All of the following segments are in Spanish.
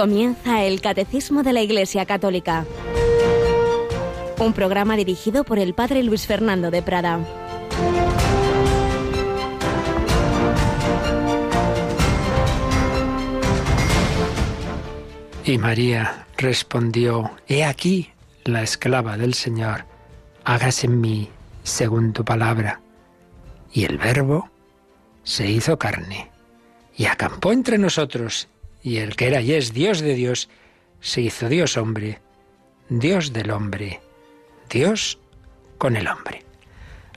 Comienza el Catecismo de la Iglesia Católica. Un programa dirigido por el Padre Luis Fernando de Prada. Y María respondió, He aquí la esclava del Señor, hágase en mí según tu palabra. Y el Verbo se hizo carne y acampó entre nosotros, y el que era y es Dios de Dios, se hizo Dios hombre, Dios del hombre, Dios con el hombre.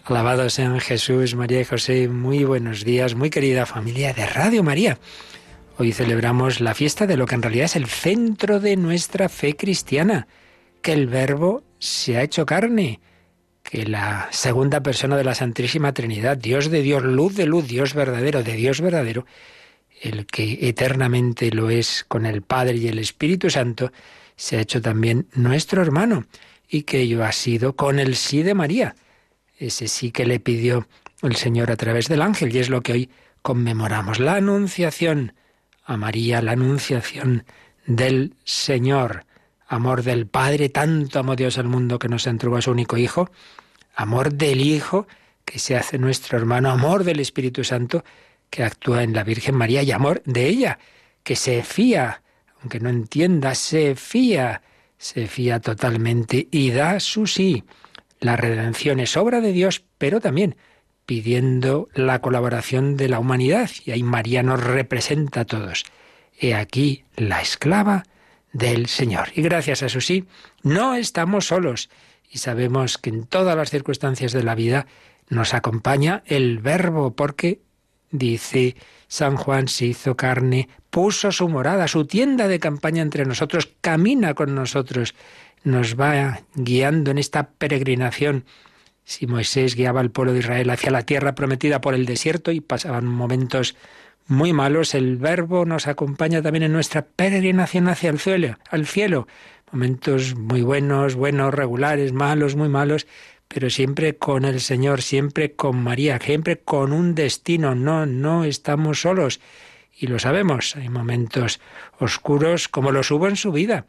Alabado sean Jesús, María y José, muy buenos días, muy querida familia de Radio María. Hoy celebramos la fiesta de lo que en realidad es el centro de nuestra fe cristiana, que el Verbo se ha hecho carne, que la segunda persona de la Santísima Trinidad, Dios de Dios, luz de luz, Dios verdadero, de Dios verdadero, el que eternamente lo es con el Padre y el Espíritu Santo, se ha hecho también nuestro hermano, y que ello ha sido con el sí de María, ese sí que le pidió el Señor a través del ángel, y es lo que hoy conmemoramos, la anunciación. A María, la anunciación del Señor, amor del Padre, tanto amó Dios al mundo que nos entregó a su único Hijo, amor del Hijo, que se hace nuestro hermano, amor del Espíritu Santo, que actúa en la Virgen María y amor de ella, que se fía, aunque no entienda, se fía, se fía totalmente y da su sí. La redención es obra de Dios, pero también pidiendo la colaboración de la humanidad, y ahí María nos representa a todos. He aquí la esclava del Señor. Y gracias a su sí, no estamos solos, y sabemos que en todas las circunstancias de la vida nos acompaña el Verbo, porque Dice San Juan se hizo carne, puso su morada, su tienda de campaña entre nosotros, camina con nosotros, nos va guiando en esta peregrinación. Si Moisés guiaba al pueblo de Israel hacia la tierra prometida por el desierto y pasaban momentos muy malos, el Verbo nos acompaña también en nuestra peregrinación hacia el cielo, al cielo. Momentos muy buenos, buenos, regulares, malos, muy malos, pero siempre con el Señor, siempre con María, siempre con un destino. No, no estamos solos. Y lo sabemos, hay momentos oscuros como los hubo en su vida.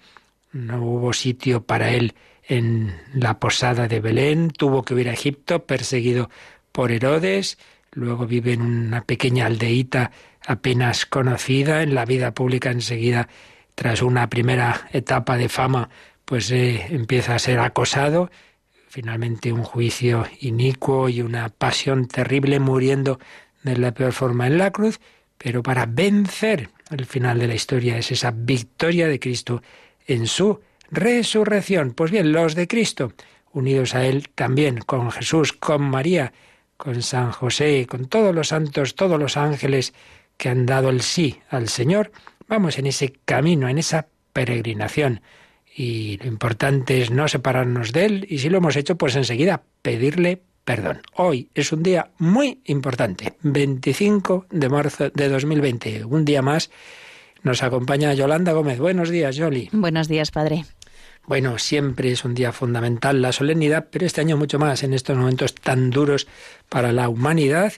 No hubo sitio para él en la posada de Belén, tuvo que ir a Egipto perseguido por Herodes, luego vive en una pequeña aldeíta apenas conocida, en la vida pública enseguida, tras una primera etapa de fama, pues eh, empieza a ser acosado, finalmente un juicio inicuo y una pasión terrible muriendo de la peor forma en la cruz, pero para vencer el final de la historia es esa victoria de Cristo en su resurrección. Pues bien, los de Cristo, unidos a Él también, con Jesús, con María, con San José, con todos los santos, todos los ángeles que han dado el sí al Señor, vamos en ese camino, en esa peregrinación y lo importante es no separarnos de Él y si lo hemos hecho, pues enseguida pedirle perdón. Hoy es un día muy importante, 25 de marzo de 2020, un día más. Nos acompaña Yolanda Gómez. Buenos días, Yoli. Buenos días, padre. Bueno, siempre es un día fundamental la solemnidad, pero este año mucho más, en estos momentos tan duros para la humanidad.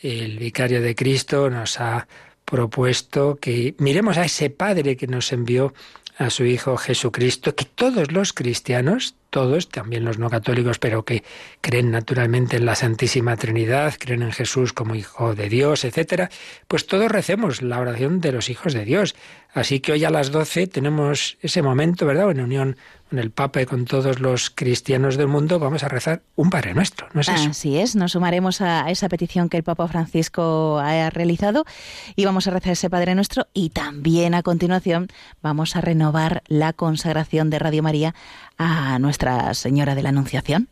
El vicario de Cristo nos ha propuesto que miremos a ese Padre que nos envió a su Hijo Jesucristo, que todos los cristianos, todos, también los no católicos, pero que creen naturalmente en la Santísima Trinidad, creen en Jesús como Hijo de Dios, etcétera, pues todos recemos la oración de los hijos de Dios. Así que hoy a las doce tenemos ese momento, ¿verdad? En unión con el Papa y con todos los cristianos del mundo, vamos a rezar un Padre Nuestro, ¿no es eso? Así es, nos sumaremos a esa petición que el Papa Francisco ha realizado y vamos a rezar ese Padre Nuestro y también a continuación vamos a renovar la consagración de Radio María a Nuestra Señora de la Anunciación.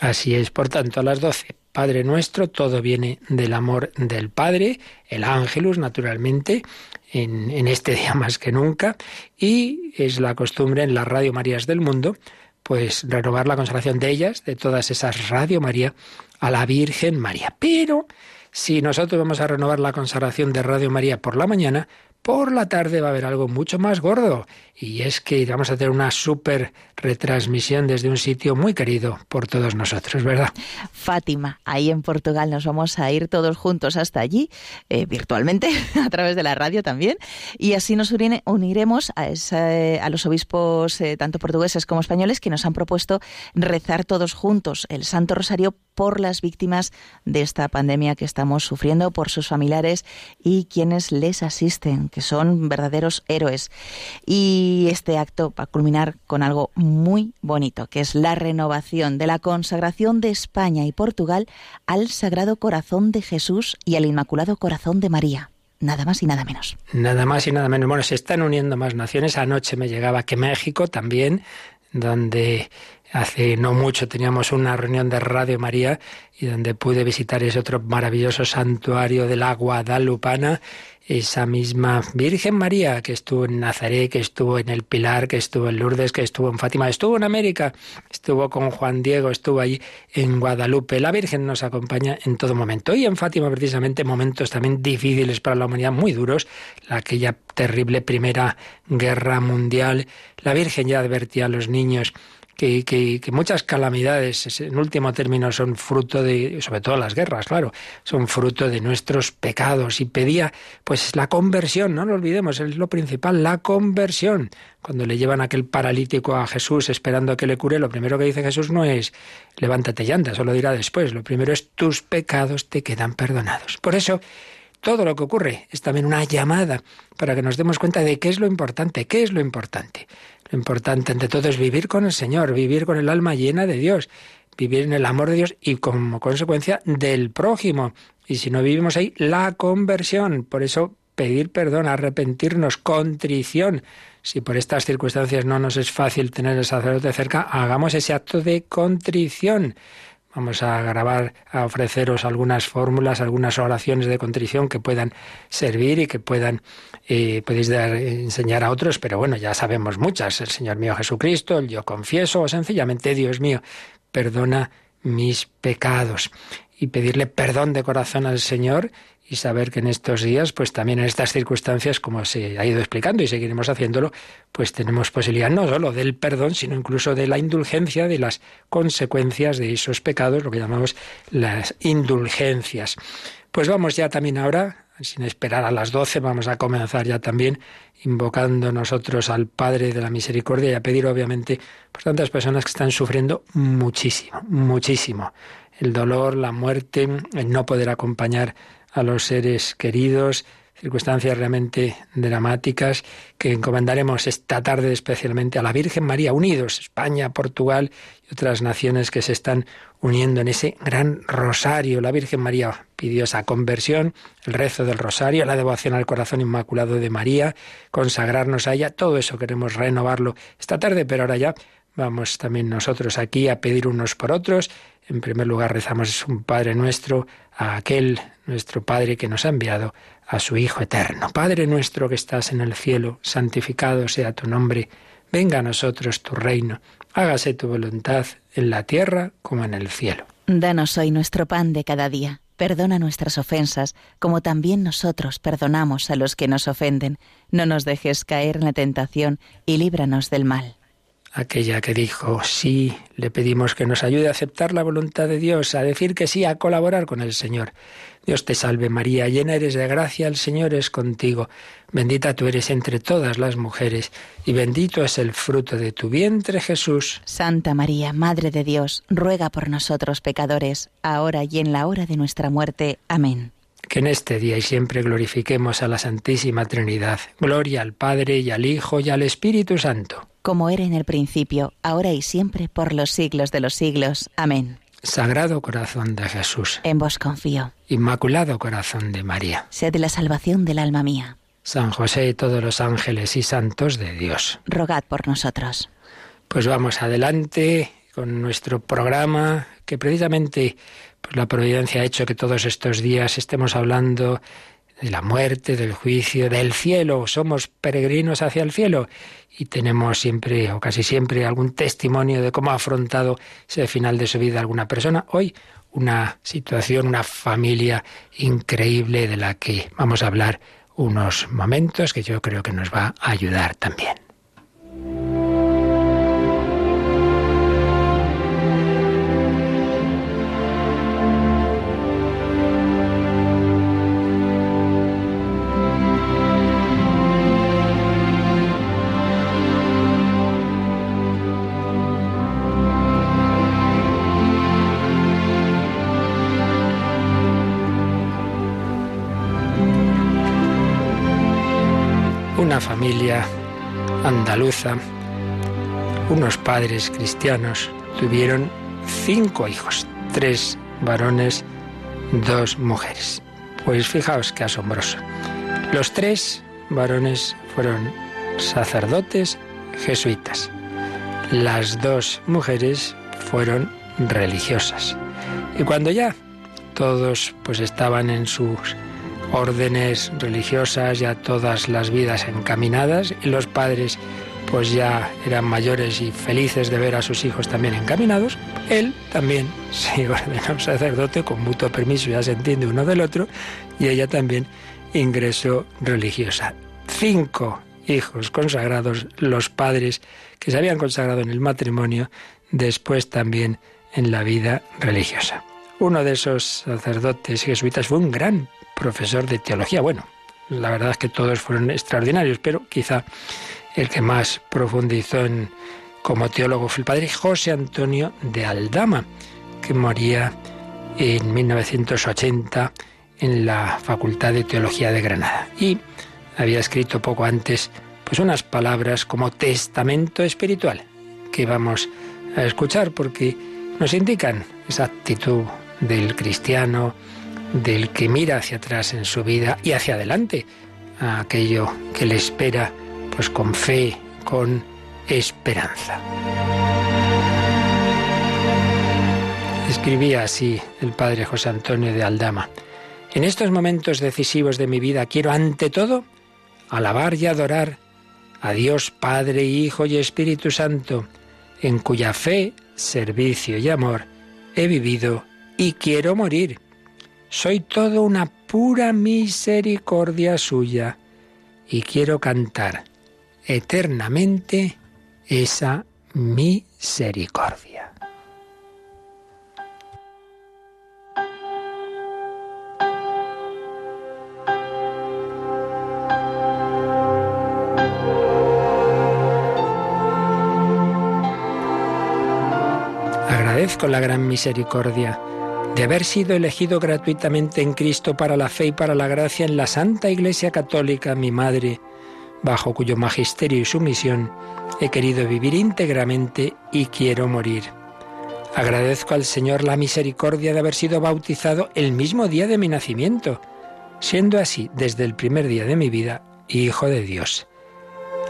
Así es, por tanto, a las doce, Padre nuestro, todo viene del amor del Padre, el ángelus, naturalmente, en, este día más que nunca, y es la costumbre en las Radio Marías del mundo, pues renovar la consagración de ellas, de todas esas Radio María, a la Virgen María. Pero si nosotros vamos a renovar la consagración de Radio María por la mañana, por la tarde va a haber algo mucho más gordo. Y es que vamos a tener una súper retransmisión desde un sitio muy querido por todos nosotros, ¿verdad? Fátima, ahí en Portugal nos vamos a ir todos juntos hasta allí, eh, virtualmente, a través de la radio también. Y así nos uniremos a, a los obispos, eh, tanto portugueses como españoles, que nos han propuesto rezar todos juntos el Santo Rosario por las víctimas de esta pandemia que estamos sufriendo, por sus familiares y quienes les asisten que son verdaderos héroes. Y este acto va a culminar con algo muy bonito, que es la renovación de la consagración de España y Portugal al Sagrado Corazón de Jesús y al Inmaculado Corazón de María nada más y nada menos. Nada más y nada menos. Bueno, se están uniendo más naciones. Anoche me llegaba que México también, donde hace no mucho teníamos una reunión de Radio María y donde pude visitar ese otro maravilloso santuario del agua Guadalupana esa misma Virgen María que estuvo en Nazaret, que estuvo en el Pilar, que estuvo en Lourdes, que estuvo en Fátima, estuvo en América, estuvo con Juan Diego, estuvo ahí en Guadalupe. La Virgen nos acompaña en todo momento. Y en Fátima, precisamente, momentos también difíciles para la humanidad, muy duros, aquella terrible primera guerra mundial. La Virgen ya advertía a los niños que, muchas calamidades, en último término, son fruto de, sobre todo las guerras, claro, son fruto de nuestros pecados. Y pedía, pues, la conversión, no lo olvidemos, es lo principal, la conversión. Cuando le llevan aquel paralítico a Jesús esperando a que le cure, lo primero que dice Jesús no es levántate y anda, eso lo dirá después. Lo primero es tus pecados te quedan perdonados. Por eso, todo lo que ocurre es también una llamada para que nos demos cuenta de qué es lo importante, qué es lo importante. Lo importante ante todo es vivir con el Señor, vivir con el alma llena de Dios, vivir en el amor de Dios y como consecuencia del prójimo. Y si no vivimos ahí, la conversión. Por eso pedir perdón, arrepentirnos, contrición. Si por estas circunstancias no nos es fácil tener el sacerdote cerca, hagamos ese acto de contrición. Vamos a grabar, a ofreceros algunas fórmulas, algunas oraciones de contrición que puedan servir y que puedan, eh, podéis dar, enseñar a otros, pero bueno, ya sabemos muchas. El Señor mío Jesucristo, el yo confieso, o sencillamente Dios mío, perdona mis pecados. Y pedirle perdón de corazón al Señor y saber que en estos días, pues también en estas circunstancias, como se ha ido explicando y seguiremos haciéndolo, pues tenemos posibilidad no solo del perdón, sino incluso de la indulgencia, de las consecuencias de esos pecados, lo que llamamos las indulgencias. Pues vamos ya también ahora, sin esperar a las doce, vamos a comenzar ya también invocando nosotros al Padre de la Misericordia y a pedir obviamente por tantas personas que están sufriendo muchísimo, muchísimo. El dolor, la muerte, el no poder acompañar a los seres queridos, circunstancias realmente dramáticas que encomendaremos esta tarde especialmente a la Virgen María, unidos, España, Portugal y otras naciones que se están uniendo en ese gran rosario. La Virgen María pidió esa conversión, el rezo del rosario, la devoción al corazón inmaculado de María, consagrarnos a ella, todo eso queremos renovarlo esta tarde, pero ahora ya vamos también nosotros aquí a pedir unos por otros. En primer lugar rezamos un Padre nuestro, a aquel nuestro Padre que nos ha enviado a su Hijo eterno. Padre nuestro que estás en el cielo, santificado sea tu nombre, venga a nosotros tu reino, hágase tu voluntad en la tierra como en el cielo. Danos hoy nuestro pan de cada día. Perdona nuestras ofensas, como también nosotros perdonamos a los que nos ofenden. No nos dejes caer en la tentación y líbranos del mal aquella que dijo, sí, le pedimos que nos ayude a aceptar la voluntad de Dios, a decir que sí, a colaborar con el Señor. Dios te salve María, llena eres de gracia, el Señor es contigo, bendita tú eres entre todas las mujeres, y bendito es el fruto de tu vientre Jesús. Santa María, Madre de Dios, ruega por nosotros pecadores, ahora y en la hora de nuestra muerte. Amén. Que en este día y siempre glorifiquemos a la Santísima Trinidad. Gloria al Padre y al Hijo y al Espíritu Santo como era en el principio, ahora y siempre, por los siglos de los siglos. Amén. Sagrado Corazón de Jesús. En vos confío. Inmaculado Corazón de María. Sed la salvación del alma mía. San José y todos los ángeles y santos de Dios. Rogad por nosotros. Pues vamos adelante con nuestro programa que precisamente pues la providencia ha hecho que todos estos días estemos hablando de la muerte, del juicio, del cielo. Somos peregrinos hacia el cielo y tenemos siempre o casi siempre algún testimonio de cómo ha afrontado ese final de su vida alguna persona. Hoy una situación, una familia increíble de la que vamos a hablar unos momentos que yo creo que nos va a ayudar también. Familia andaluza, unos padres cristianos tuvieron cinco hijos, tres varones, dos mujeres. Pues fijaos qué asombroso. Los tres varones fueron sacerdotes jesuitas. Las dos mujeres fueron religiosas. Y cuando ya todos pues estaban en sus órdenes religiosas, ya todas las vidas encaminadas y los padres pues ya eran mayores y felices de ver a sus hijos también encaminados, él también se ordenó sacerdote con mutuo permiso, ya se entiende uno del otro, y ella también ingresó religiosa. Cinco hijos consagrados, los padres que se habían consagrado en el matrimonio, después también en la vida religiosa. Uno de esos sacerdotes jesuitas fue un gran profesor de teología. Bueno, la verdad es que todos fueron extraordinarios, pero quizá el que más profundizó en, como teólogo fue el padre José Antonio de Aldama, que moría en 1980 en la Facultad de Teología de Granada. Y había escrito poco antes pues unas palabras como testamento espiritual que vamos a escuchar porque nos indican esa actitud del cristiano, del que mira hacia atrás en su vida y hacia adelante, a aquello que le espera, pues con fe, con esperanza. Escribía así el padre José Antonio de Aldama. En estos momentos decisivos de mi vida quiero ante todo alabar y adorar a Dios Padre, Hijo y Espíritu Santo, en cuya fe, servicio y amor he vivido y quiero morir soy todo una pura misericordia suya y quiero cantar eternamente esa misericordia. Agradezco la gran misericordia de haber sido elegido gratuitamente en Cristo para la fe y para la gracia en la Santa Iglesia Católica, mi Madre, bajo cuyo magisterio y sumisión he querido vivir íntegramente y quiero morir. Agradezco al Señor la misericordia de haber sido bautizado el mismo día de mi nacimiento, siendo así desde el primer día de mi vida Hijo de Dios.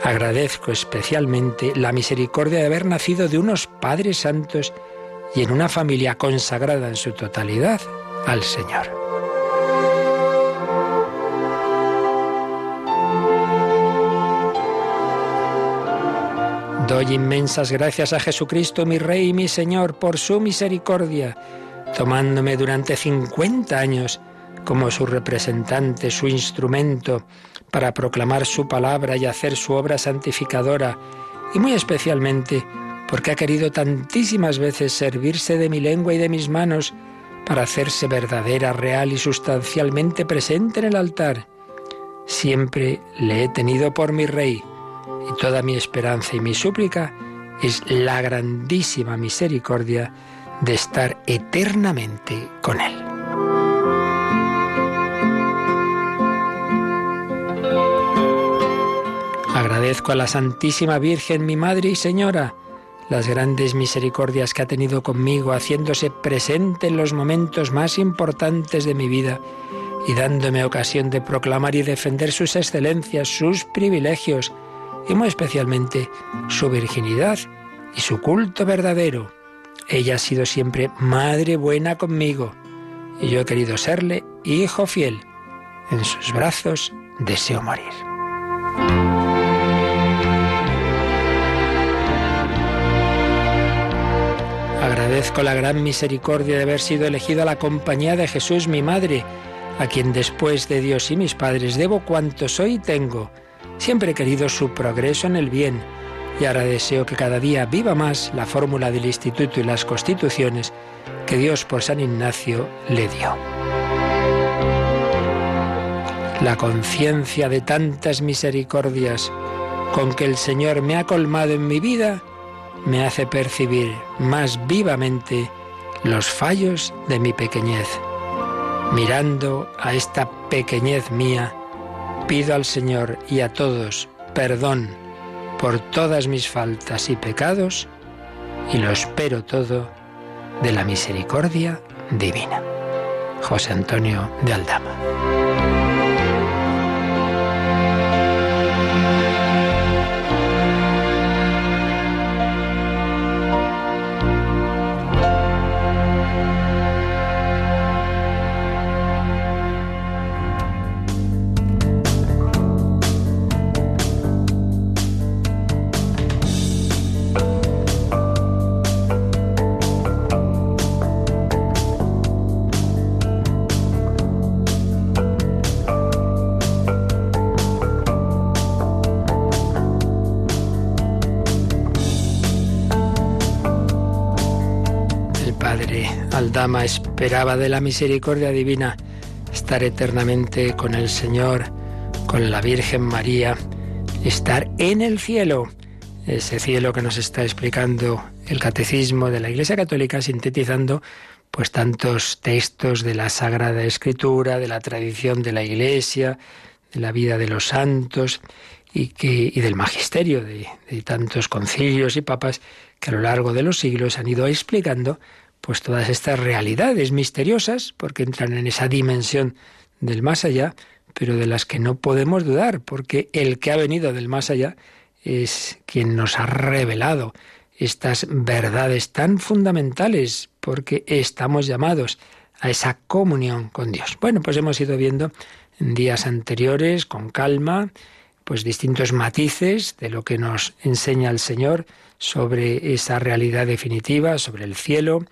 Agradezco especialmente la misericordia de haber nacido de unos padres santos y en una familia consagrada en su totalidad al Señor. Doy inmensas gracias a Jesucristo, mi Rey y mi Señor, por su misericordia, tomándome durante 50 años como su representante, su instrumento, para proclamar su palabra y hacer su obra santificadora, y muy especialmente porque ha querido tantísimas veces servirse de mi lengua y de mis manos para hacerse verdadera, real y sustancialmente presente en el altar. Siempre le he tenido por mi rey, y toda mi esperanza y mi súplica es la grandísima misericordia de estar eternamente con él. Agradezco a la Santísima Virgen, mi Madre y Señora, las grandes misericordias que ha tenido conmigo, haciéndose presente en los momentos más importantes de mi vida y dándome ocasión de proclamar y defender sus excelencias, sus privilegios y muy especialmente su virginidad y su culto verdadero. Ella ha sido siempre madre buena conmigo y yo he querido serle hijo fiel. en sus brazos deseo morir. Agradezco la gran misericordia de haber sido elegido a la compañía de Jesús mi Madre, a quien después de Dios y mis padres debo cuanto soy y tengo. Siempre he querido su progreso en el bien y ahora deseo que cada día viva más la fórmula del instituto y las constituciones que Dios por San Ignacio le dio. La conciencia de tantas misericordias con que el Señor me ha colmado en mi vida me hace percibir más vivamente los fallos de mi pequeñez. Mirando a esta pequeñez mía, pido al Señor y a todos perdón por todas mis faltas y pecados y lo espero todo de la misericordia divina. José Antonio de Aldama. Esperaba de la misericordia divina estar eternamente con el Señor, con la Virgen María, estar en el cielo, ese cielo que nos está explicando el catecismo de la Iglesia Católica, sintetizando pues tantos textos de la Sagrada Escritura, de la tradición de la Iglesia, de la vida de los santos y, que, y del magisterio de, de tantos concilios y papas que a lo largo de los siglos han ido explicando pues todas estas realidades misteriosas, porque entran en esa dimensión del más allá, pero de las que no podemos dudar, porque el que ha venido del más allá es quien nos ha revelado estas verdades tan fundamentales, porque estamos llamados a esa comunión con Dios. Bueno, pues hemos ido viendo en días anteriores, con calma, pues distintos matices de lo que nos enseña el Señor sobre esa realidad definitiva, sobre el cielo,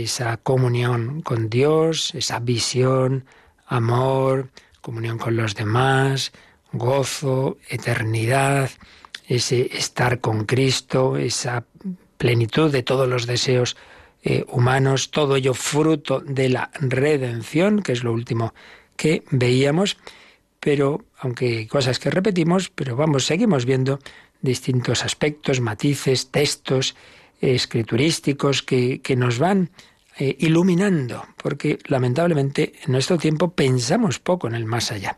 esa comunión con Dios, esa visión, amor, comunión con los demás, gozo, eternidad, ese estar con Cristo, esa plenitud de todos los deseos eh, humanos, todo ello fruto de la redención, que es lo último que veíamos, pero aunque cosas que repetimos, pero vamos, seguimos viendo distintos aspectos, matices, textos, escriturísticos que, que nos van eh, iluminando, porque lamentablemente en nuestro tiempo pensamos poco en el más allá.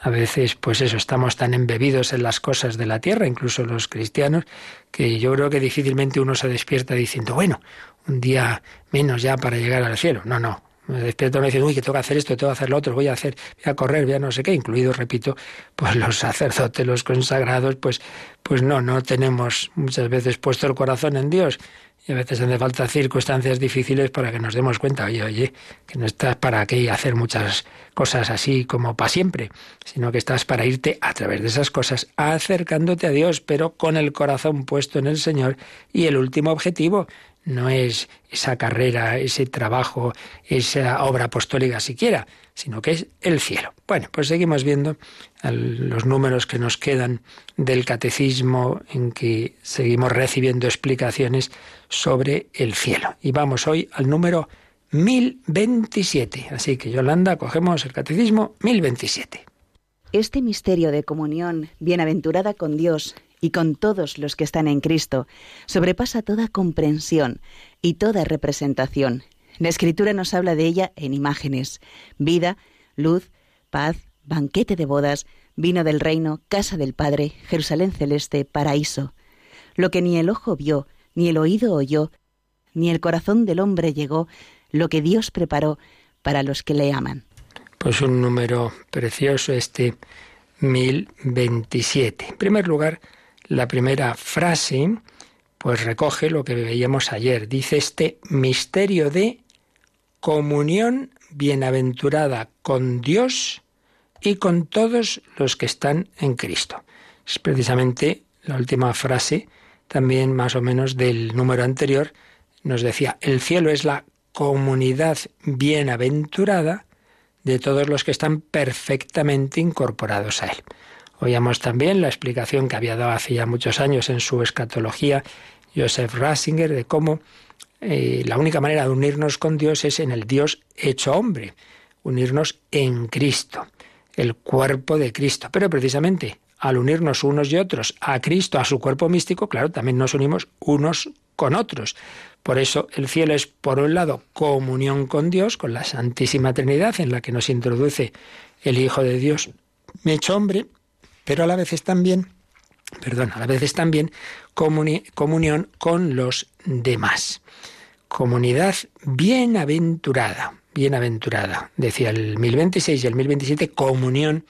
A veces, pues eso, estamos tan embebidos en las cosas de la tierra, incluso los cristianos, que yo creo que difícilmente uno se despierta diciendo, bueno, un día menos ya para llegar al cielo. No, no, me despierto me uy, que tengo que hacer esto, tengo que hacer lo otro, voy a hacer, voy a correr, voy a no sé qué, incluidos, repito, pues los sacerdotes, los consagrados, pues, pues no, no tenemos muchas veces puesto el corazón en Dios. Y a veces hace falta circunstancias difíciles para que nos demos cuenta, oye, oye, que no estás para qué hacer muchas cosas así como para siempre, sino que estás para irte a través de esas cosas acercándote a Dios, pero con el corazón puesto en el Señor y el último objetivo, no es esa carrera, ese trabajo, esa obra apostólica siquiera, sino que es el cielo. Bueno, pues seguimos viendo los números que nos quedan del catecismo en que seguimos recibiendo explicaciones sobre el cielo. Y vamos hoy al número 1027. Así que Yolanda, cogemos el catecismo 1027. Este misterio de comunión bienaventurada con Dios y con todos los que están en Cristo, sobrepasa toda comprensión y toda representación. La Escritura nos habla de ella en imágenes, vida, luz, paz, banquete de bodas, vino del reino, casa del Padre, Jerusalén celeste, paraíso. Lo que ni el ojo vio, ni el oído oyó, ni el corazón del hombre llegó, lo que Dios preparó para los que le aman. Pues un número precioso este 1027. En primer lugar, la primera frase pues recoge lo que veíamos ayer. Dice este misterio de comunión bienaventurada con Dios y con todos los que están en Cristo. Es precisamente la última frase, también más o menos del número anterior, nos decía, el cielo es la comunidad bienaventurada de todos los que están perfectamente incorporados a él. Oíamos también la explicación que había dado hace ya muchos años en su escatología Joseph Ratzinger de cómo eh, la única manera de unirnos con Dios es en el Dios hecho hombre, unirnos en Cristo, el cuerpo de Cristo. Pero precisamente al unirnos unos y otros a Cristo, a su cuerpo místico, claro, también nos unimos unos con otros. Por eso el cielo es, por un lado, comunión con Dios, con la Santísima Trinidad, en la que nos introduce el Hijo de Dios hecho hombre, pero a la vez es también, perdón, a la vez es también comunión con los demás. Comunidad bienaventurada, bienaventurada. Decía el 1026 y el 1027, comunión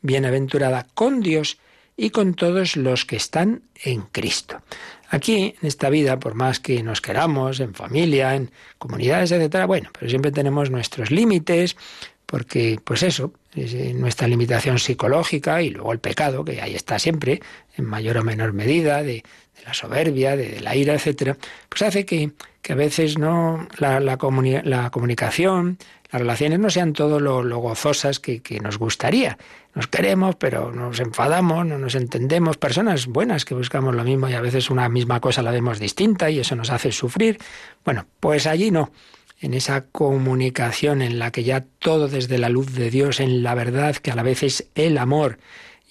bienaventurada con Dios y con todos los que están en Cristo. Aquí, en esta vida, por más que nos queramos, en familia, en comunidades, etcétera, bueno, pero siempre tenemos nuestros límites, porque, pues eso, eh, nuestra limitación psicológica y luego el pecado, que ahí está siempre, en mayor o menor medida, de, la soberbia, de, la ira, etcétera, pues hace que, que a veces no la, la, la comunicación, las relaciones no sean todo lo, gozosas que, nos gustaría. Nos queremos, pero nos enfadamos, no nos entendemos. Personas buenas que buscamos lo mismo y a veces una misma cosa la vemos distinta y eso nos hace sufrir. Bueno, pues allí no. En esa comunicación en la que ya todo desde la luz de Dios, en la verdad que a la vez es el amor,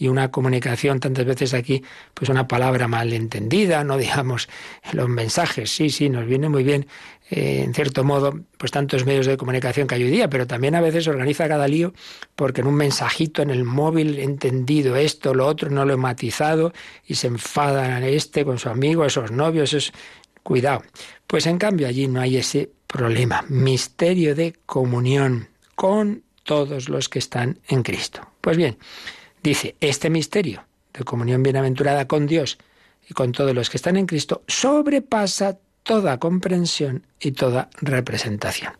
y una comunicación tantas veces aquí, pues una palabra mal entendida, no digamos los mensajes, sí, sí, nos viene muy bien, eh, en cierto modo, pues tantos medios de comunicación que hay hoy día, pero también a veces organiza cada lío porque en un mensajito en el móvil he entendido esto, lo otro, no lo he matizado y se enfada este con su amigo, esos novios, es cuidado. Pues en cambio allí no hay ese problema, misterio de comunión con todos los que están en Cristo. Pues bien, Dice, este misterio de comunión bienaventurada con Dios y con todos los que están en Cristo sobrepasa toda comprensión y toda representación.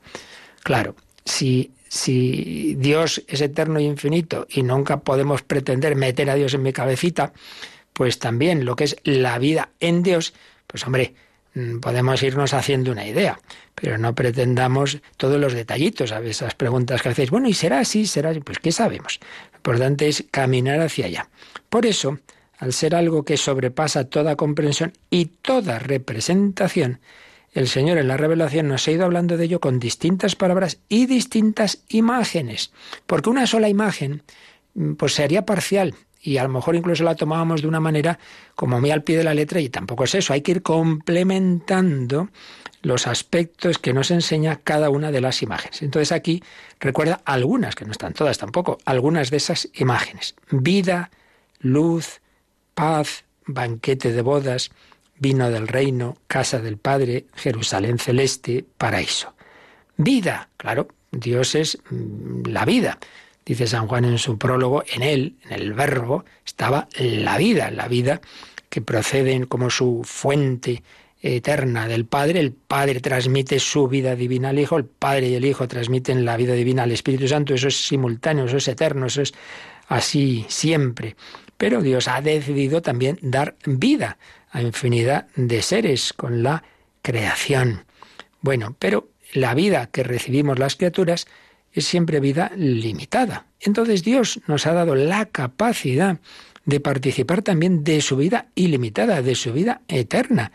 Claro, si, si Dios es eterno y infinito y nunca podemos pretender meter a Dios en mi cabecita, pues también lo que es la vida en Dios, pues hombre, podemos irnos haciendo una idea, pero no pretendamos todos los detallitos a esas preguntas que hacéis. Bueno, ¿y será así? ¿Será así? Pues ¿qué sabemos? importante es caminar hacia allá. Por eso, al ser algo que sobrepasa toda comprensión y toda representación, el Señor en la revelación nos ha ido hablando de ello con distintas palabras y distintas imágenes, porque una sola imagen mm, pues sería parcial y a lo mejor incluso la tomábamos de una manera como muy al pie de la letra y tampoco es eso, hay que ir complementando los aspectos que nos enseña cada una de las imágenes. Entonces aquí recuerda algunas, que no están todas tampoco, algunas de esas imágenes. Vida, luz, paz, banquete de bodas, vino del reino, casa del Padre, Jerusalén celeste, paraíso. Vida, claro, Dios es mm, la vida. Dice San Juan en su prólogo, en él, en el verbo, estaba la vida, la vida que procede como su fuente eterna del Padre, el Padre transmite su vida divina al Hijo, el Padre y el Hijo transmiten la vida divina al Espíritu Santo, eso es simultáneo, eso es eterno, eso es así siempre. Pero Dios ha decidido también dar vida a infinidad de seres con la creación. Bueno, pero la vida que recibimos las criaturas es siempre vida limitada. Entonces Dios nos ha dado la capacidad de participar también de su vida ilimitada, de su vida eterna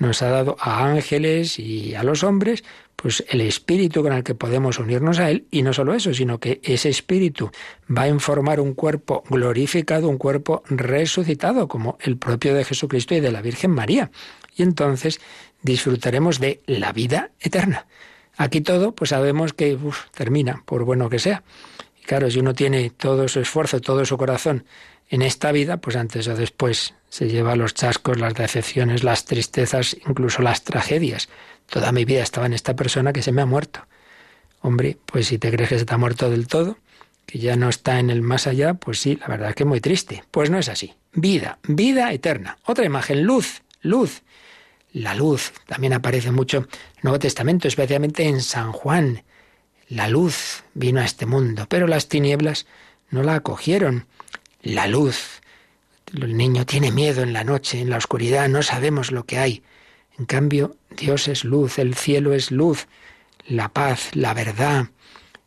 nos ha dado a ángeles y a los hombres, pues el espíritu con el que podemos unirnos a Él, y no solo eso, sino que ese espíritu va a informar un cuerpo glorificado, un cuerpo resucitado, como el propio de Jesucristo y de la Virgen María. Y entonces disfrutaremos de la vida eterna. Aquí todo, pues sabemos que termina, por bueno que sea. Y claro, si uno tiene todo su esfuerzo, todo su corazón en esta vida, pues antes o después se lleva los chascos, las decepciones, las tristezas, incluso las tragedias. Toda mi vida estaba en esta persona que se me ha muerto. Hombre, pues si te crees que se te ha muerto del todo, que ya no está en el más allá, pues sí, la verdad es que es muy triste. Pues no es así. Vida, vida eterna. Otra imagen, luz, luz. La luz también aparece mucho en el Nuevo Testamento, especialmente en San Juan. La luz vino a este mundo, pero las tinieblas no la acogieron. La luz. El niño tiene miedo en la noche, en la oscuridad, no sabemos lo que hay. En cambio, Dios es luz, el cielo es luz, la paz, la verdad,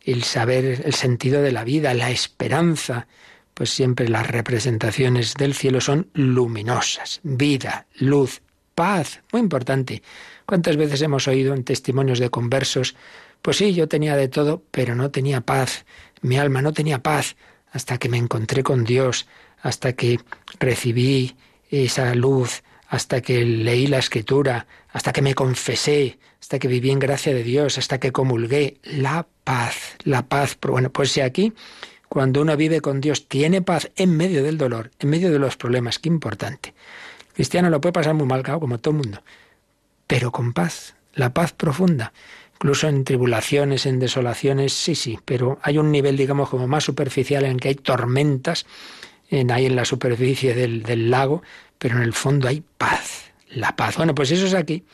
el saber, el sentido de la vida, la esperanza, pues siempre las representaciones del cielo son luminosas, vida, luz, paz, muy importante. ¿Cuántas veces hemos oído en testimonios de conversos, pues sí, yo tenía de todo, pero no tenía paz, mi alma no tenía paz, hasta que me encontré con Dios, hasta que recibí esa luz, hasta que leí la escritura, hasta que me confesé, hasta que viví en gracia de Dios, hasta que comulgué. La paz, la paz. Bueno, pues si aquí, cuando uno vive con Dios, tiene paz en medio del dolor, en medio de los problemas, qué importante. El cristiano lo puede pasar muy mal, como todo el mundo, pero con paz, la paz profunda. Incluso en tribulaciones, en desolaciones, sí, sí, pero hay un nivel, digamos, como más superficial en que hay tormentas, en, ahí en la superficie del, lago, pero en el fondo hay paz, la paz. Bueno, pues eso es aquí,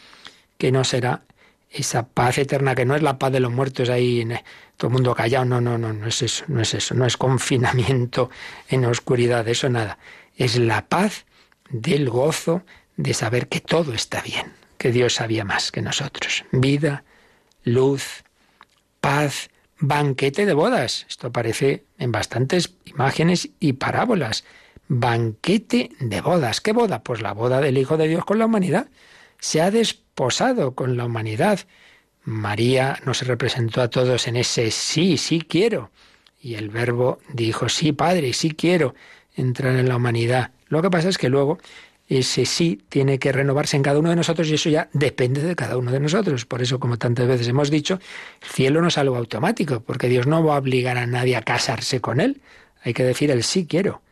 que no será esa paz eterna que no es la paz de los muertos ahí, en, todo el mundo callado, no, no, no, no es eso, no es eso, no es confinamiento en oscuridad, eso nada. Es la paz del gozo de saber que todo está bien, que Dios sabía más que nosotros. Vida, luz, paz, banquete de bodas. Esto aparece en bastantes imágenes y parábolas. Banquete de bodas. ¿Qué boda? Pues la boda del Hijo de Dios con la humanidad se ha desposado con la humanidad. María nos representó a todos en ese sí, sí quiero. Y el verbo dijo, sí, Padre, sí quiero entrar en la humanidad. Lo que pasa es que luego ese sí tiene que renovarse en cada uno de nosotros y eso ya depende de cada uno de nosotros. Por eso, como tantas veces hemos dicho, el cielo no es algo automático, porque Dios no va a obligar a nadie a casarse con él. Hay que decir el sí quiero.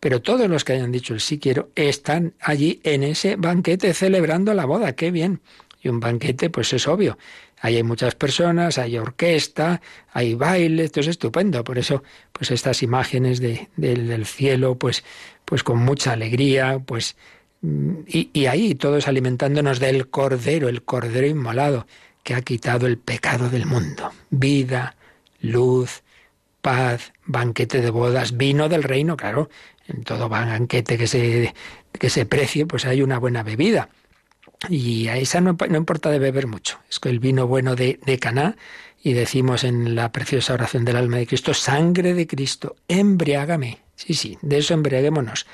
Pero todos los que hayan dicho el sí quiero están allí en ese banquete celebrando la boda. ¡Qué bien! Y un banquete, pues es obvio. Ahí hay muchas personas, hay orquesta, hay baile, esto es estupendo. Por eso, pues estas imágenes de, del cielo, pues, pues con mucha alegría, pues mm, y, y, ahí todos alimentándonos del Cordero, el Cordero inmolado, que ha quitado el pecado del mundo. Vida, luz, paz, banquete de bodas, vino del reino, claro, en todo banquete que se, que se precie, pues hay una buena bebida. Y a esa no, importa de beber mucho. Es que el vino bueno de, de Caná, y decimos en la preciosa oración del alma de Cristo, sangre de Cristo, embriágame. Sí, sí, de eso embriaguémonos.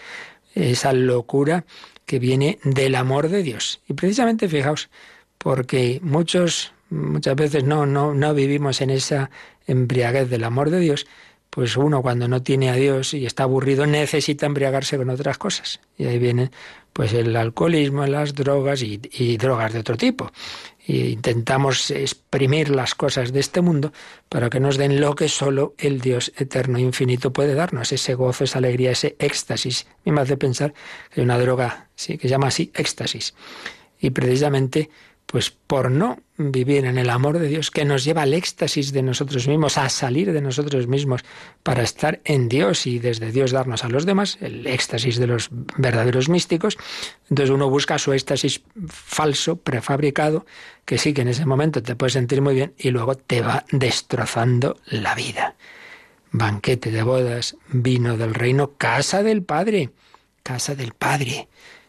Esa locura que viene del amor de Dios. Y precisamente, fijaos, porque muchos, muchas veces no, no, no vivimos en esa embriaguez del amor de Dios, pues uno cuando no tiene a Dios y está aburrido necesita embriagarse con otras cosas. Y ahí viene pues el alcoholismo, las drogas y, drogas de otro tipo. E intentamos exprimir las cosas de este mundo para que nos den lo que solo el Dios eterno e infinito puede darnos, ese gozo, esa alegría, ese éxtasis. Me hace pensar que hay una droga sí, que se llama así éxtasis. Y precisamente pues por no vivir en el amor de Dios que nos lleva al éxtasis de nosotros mismos, a salir de nosotros mismos para estar en Dios y desde Dios darnos a los demás, el éxtasis de los verdaderos místicos. Entonces uno busca su éxtasis falso, prefabricado, que sí que en ese momento te puedes sentir muy bien y luego te va destrozando la vida. Banquete de bodas, vino del reino, casa del Padre, casa del Padre,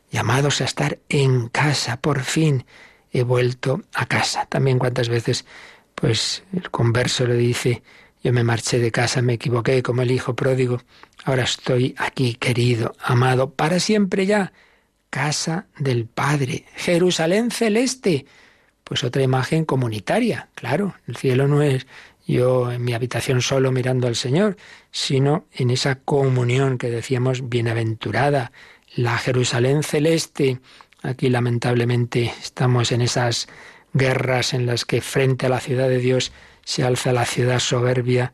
llamados a estar en casa por fin he vuelto a casa. También cuántas veces, pues el converso le dice, yo me marché de casa, me equivoqué como el hijo pródigo, ahora estoy aquí, querido, amado, para siempre ya. Casa del Padre, Jerusalén celeste. Pues otra imagen comunitaria, claro, el cielo no es yo en mi habitación solo mirando al Señor, sino en esa comunión que decíamos bienaventurada, la Jerusalén celeste, Aquí lamentablemente estamos en esas guerras en las que frente a la ciudad de Dios se alza la ciudad soberbia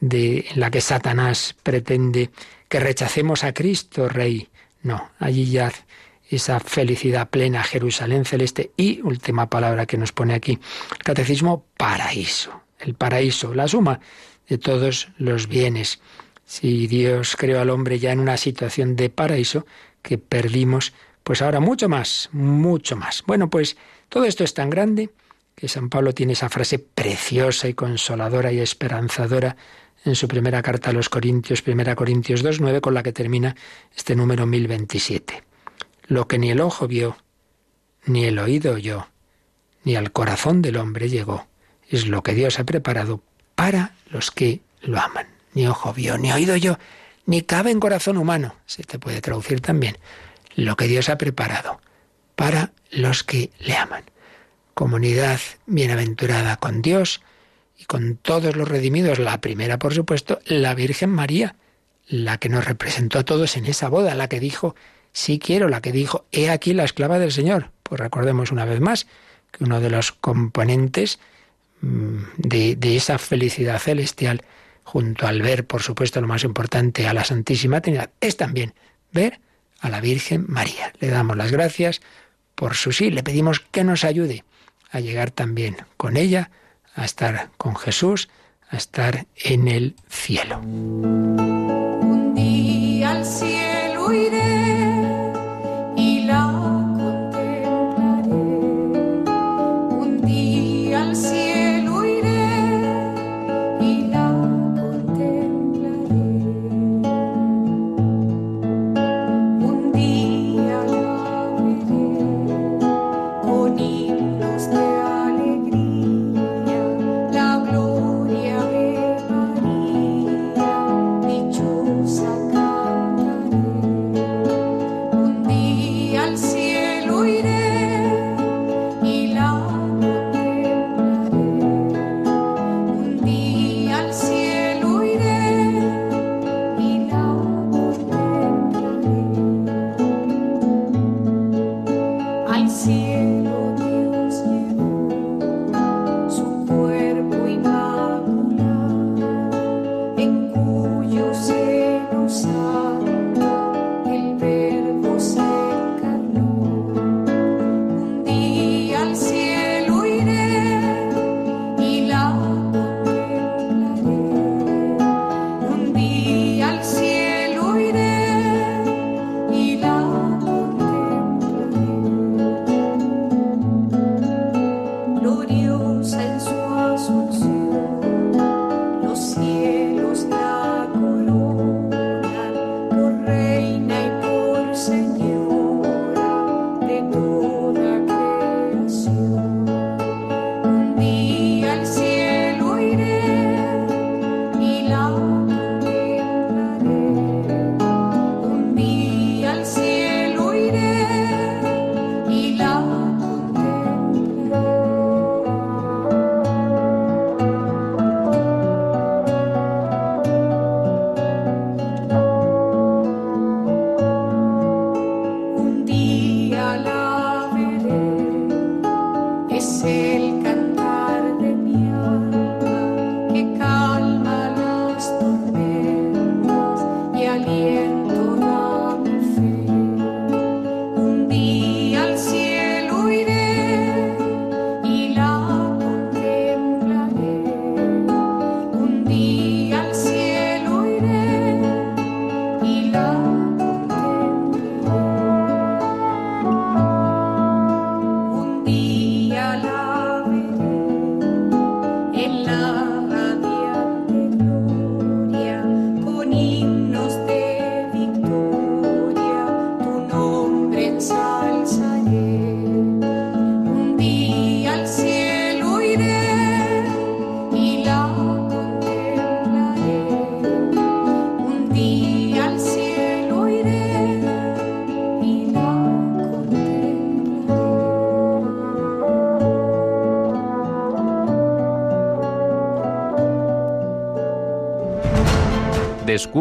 de en la que Satanás pretende que rechacemos a Cristo Rey. No, allí ya esa felicidad plena, Jerusalén celeste y última palabra que nos pone aquí, el catecismo, paraíso. El paraíso, la suma de todos los bienes. Si Dios creó al hombre ya en una situación de paraíso que perdimos, pues ahora mucho más, mucho más. Bueno, pues todo esto es tan grande que San Pablo tiene esa frase preciosa y consoladora y esperanzadora en su primera carta a los Corintios, primera Corintios 2.9, con la que termina este número 1027. Lo que ni el ojo vio, ni el oído oyó, ni al corazón del hombre llegó, es lo que Dios ha preparado para los que lo aman. Ni ojo vio, ni oído yo, ni cabe en corazón humano. Se te puede traducir también. Lo que Dios ha preparado para los que le aman. Comunidad bienaventurada con Dios y con todos los redimidos. La primera, por supuesto, la Virgen María, la que nos representó a todos en esa boda, la que dijo, sí quiero, la que dijo, he aquí la esclava del Señor. Pues recordemos una vez más que uno de los componentes mm, de, de esa felicidad celestial, junto al ver, por supuesto, lo más importante, a la Santísima Trinidad, es también ver a la Virgen María. Le damos las gracias por su sí, le pedimos que nos ayude a llegar también con ella, a estar con Jesús, a estar en el cielo.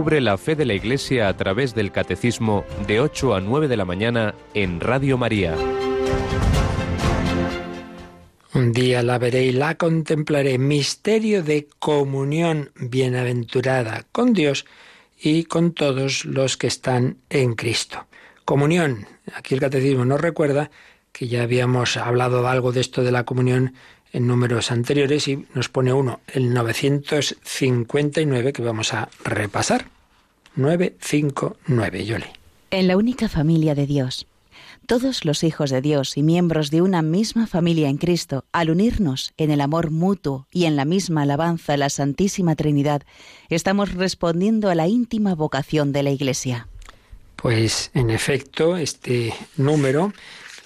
Descubre la fe de la Iglesia a través del Catecismo de 8 a 9 de la mañana en Radio María. Un día la veré y la contemplaré, misterio de comunión bienaventurada con Dios y con todos los que están en Cristo. Comunión, aquí el catecismo nos recuerda que ya habíamos hablado algo de esto de la comunión en números anteriores y nos pone uno, el 959, que vamos a repasar. 959, Yoli. En la única familia de Dios Todos los hijos de Dios y miembros de una misma familia en Cristo, al unirnos en el amor mutuo y en la misma alabanza a la Santísima Trinidad, estamos respondiendo a la íntima vocación de la Iglesia. Pues en efecto, este número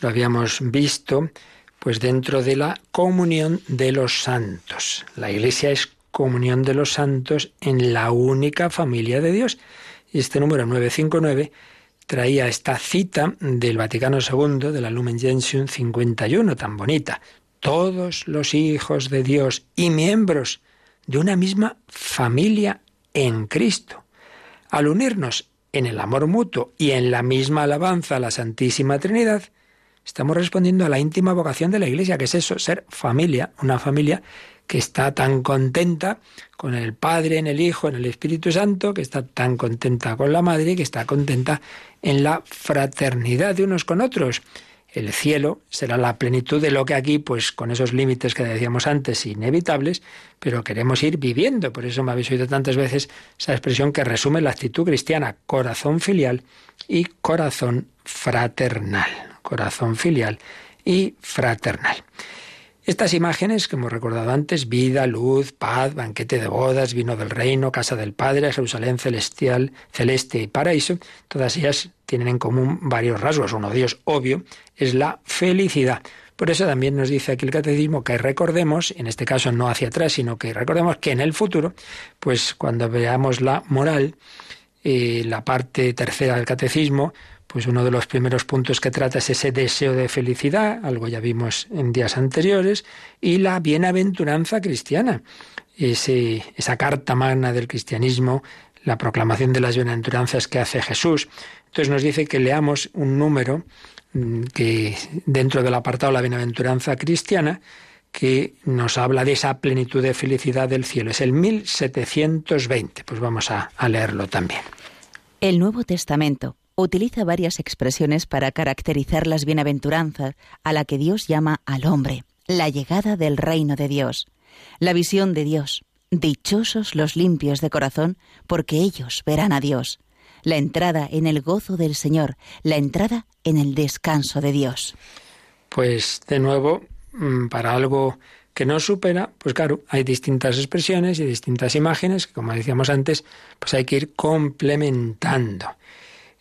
lo habíamos visto pues dentro de la comunión de los santos. La Iglesia es comunión de los santos en la única familia de Dios. Y este número 959 traía esta cita del Vaticano II, de la Lumen Gentium 51, tan bonita. Todos los hijos de Dios y miembros de una misma familia en Cristo. Al unirnos en el amor mutuo y en la misma alabanza a la Santísima Trinidad, estamos respondiendo a la íntima vocación de la Iglesia, que es eso, ser familia, una familia que está tan contenta con el Padre, en el Hijo, en el Espíritu Santo, que está tan contenta con la Madre, que está contenta en la fraternidad de unos con otros. El cielo será la plenitud de lo que aquí, pues con esos límites que decíamos antes, inevitables, pero queremos ir viviendo. Por eso me habéis oído tantas veces esa expresión que resume la actitud cristiana, corazón filial y corazón fraternal. Corazón filial y fraternal. Estas imágenes que hemos recordado antes, vida, luz, paz, banquete de bodas, vino del reino, casa del Padre, Jerusalén celestial, celeste y paraíso, todas ellas tienen en común varios rasgos. Uno de ellos, obvio, es la felicidad. Por eso también nos dice aquí el catecismo que recordemos, en este caso no hacia atrás, sino que recordemos que en el futuro, pues cuando veamos la moral, eh, la parte tercera del catecismo, pues uno de los primeros puntos que trata es ese deseo de felicidad, algo ya vimos en días anteriores, y la bienaventuranza cristiana, esa carta magna del cristianismo, la proclamación de las bienaventuranzas que hace Jesús. Entonces nos dice que leamos un número mm, que dentro del apartado la bienaventuranza cristiana, que nos habla de esa plenitud de felicidad del cielo. Es el 1720. Pues vamos a, a leerlo también. El Nuevo Testamento utiliza varias expresiones para caracterizar las bienaventuranzas a la que Dios llama al hombre, la llegada del reino de Dios, la visión de Dios, dichosos los limpios de corazón, porque ellos verán a Dios, la entrada en el gozo del Señor, la entrada en el descanso de Dios. Pues de nuevo, mm, para algo que no supera, pues claro, hay distintas expresiones y distintas imágenes que, como decíamos antes, pues hay que ir complementando.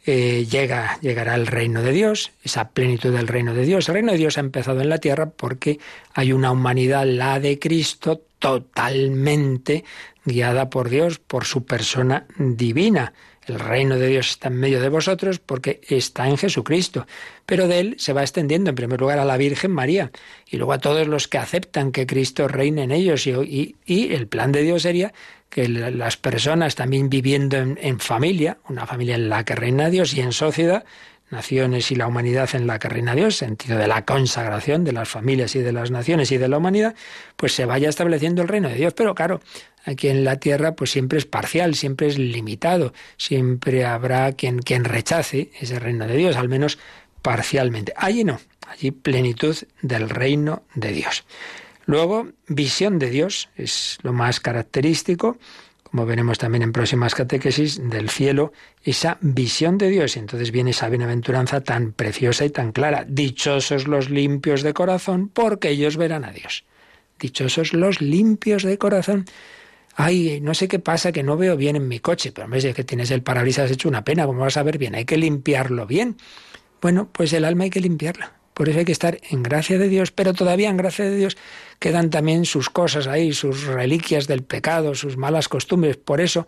Eh, llega, llegará el reino de Dios, esa plenitud del reino de Dios. El reino de Dios ha empezado en la tierra porque hay una humanidad, la de Cristo, totalmente guiada por Dios, por su persona divina. El reino de Dios está en medio de vosotros porque está en Jesucristo. Pero de él se va extendiendo en primer lugar a la Virgen María y luego a todos los que aceptan que Cristo reine en ellos. Y, y el plan de Dios sería que las personas también viviendo en, familia, una familia en la que reina Dios y en sociedad, naciones y la humanidad en la que reina Dios, sentido de la consagración de las familias y de las naciones y de la humanidad, pues se vaya estableciendo el reino de Dios. Pero claro, aquí en la tierra pues siempre es parcial, siempre es limitado, siempre habrá quien, quien rechace ese reino de Dios, al menos parcialmente. Allí no, allí plenitud del reino de Dios. Luego, visión de Dios es lo más característico, como veremos también en próximas catequesis, del cielo, esa visión de Dios. Y entonces viene esa bienaventuranza tan preciosa y tan clara. Dichosos los limpios de corazón, porque ellos verán a Dios. Dichosos los limpios de corazón. Ay, no sé qué pasa, que no veo bien en mi coche, pero me dice que tienes el parabrisas hecho una pena, ¿cómo vas a ver bien? Hay que limpiarlo bien. Bueno, pues el alma hay que limpiarla. Por eso hay que estar en gracia de Dios, pero todavía en gracia de Dios quedan también sus cosas ahí, sus reliquias del pecado, sus malas costumbres. Por eso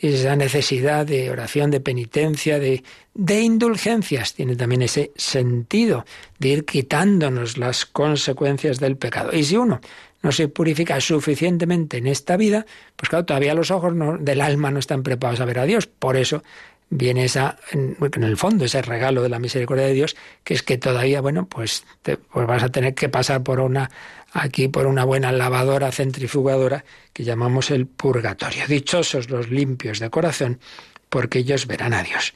esa necesidad de oración, de penitencia, de, de indulgencias, tiene también ese sentido de ir quitándonos las consecuencias del pecado. Y si uno no se purifica suficientemente en esta vida, pues claro, todavía los ojos del alma no están preparados a ver a Dios. Por eso viene esa, en, el fondo, ese regalo de la misericordia de Dios, que es que todavía, bueno, pues, te, pues vas a tener que pasar por una, aquí por una buena lavadora centrifugadora que llamamos el purgatorio. Dichosos los limpios de corazón, porque ellos verán a Dios.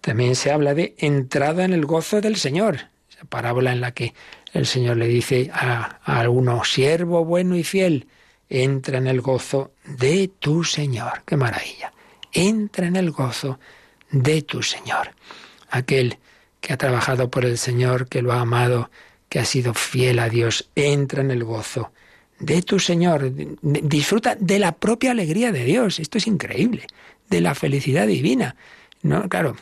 También se habla de entrada en el gozo del Señor, esa parábola en la que el Señor le dice a, a alguno, siervo bueno y fiel, entra en el gozo de tu Señor. ¡Qué maravilla! Entra en el gozo de tu Señor. Aquel que ha trabajado por el Señor, que lo ha amado, que ha sido fiel a Dios, entra en el gozo de tu Señor, disfruta de la propia alegría de Dios. Esto es increíble, de la felicidad divina. No, claro,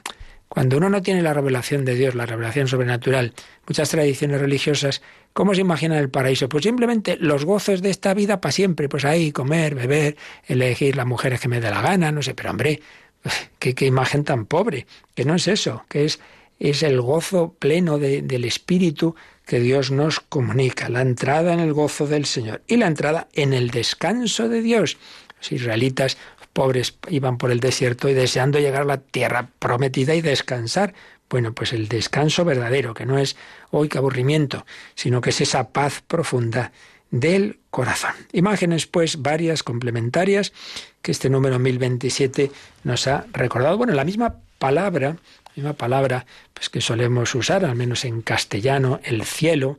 cuando uno no tiene la revelación de Dios, la revelación sobrenatural, muchas tradiciones religiosas, ¿cómo se imagina el paraíso? Pues simplemente los gozos de esta vida para siempre, pues ahí comer, beber, elegir las mujeres que me dé la gana, no sé, pero hombre, qué, imagen tan pobre, que no es eso, que es, es el gozo pleno del espíritu que Dios nos comunica, la entrada en el gozo del Señor y la entrada en el descanso de Dios. Los israelitas pobres iban por el desierto y deseando llegar a la tierra prometida y descansar. Bueno, pues el descanso verdadero, que no es hoy qué aburrimiento, sino que es esa paz profunda del corazón. Imágenes, pues, varias complementarias que este número 1027 nos ha recordado. Bueno, la misma palabra misma palabra pues, que solemos usar, al menos en castellano, el cielo,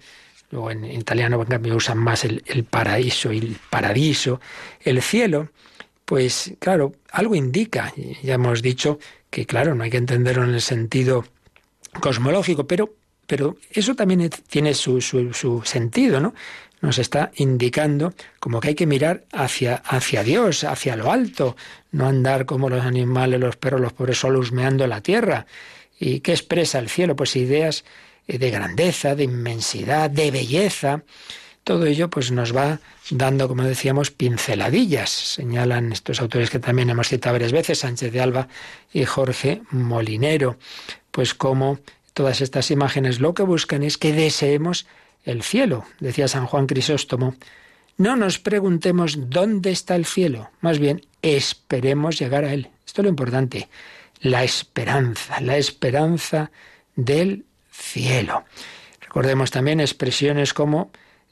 luego en, italiano en cambio usan más el, el paraíso y el paradiso. El cielo, pues claro, algo indica, ya hemos dicho que claro, no hay que entenderlo en el sentido cosmológico, pero, pero eso también tiene su, su, su sentido, ¿no? Nos está indicando como que hay que mirar hacia, hacia Dios, hacia lo alto, no andar como los animales, los perros, los pobres, solo husmeando la tierra. ¿Y qué expresa el cielo? Pues ideas eh, de grandeza, de inmensidad, de belleza. Todo ello pues nos va dando, como decíamos, pinceladillas. Señalan estos autores que también hemos citado varias veces, Sánchez de Alba y Jorge Molinero. Pues como todas estas imágenes lo que buscan es que deseemos el cielo. Decía San Juan Crisóstomo, no nos preguntemos dónde está el cielo, más bien esperemos llegar a él. Esto es lo importante, la esperanza, la esperanza del cielo. Recordemos también expresiones como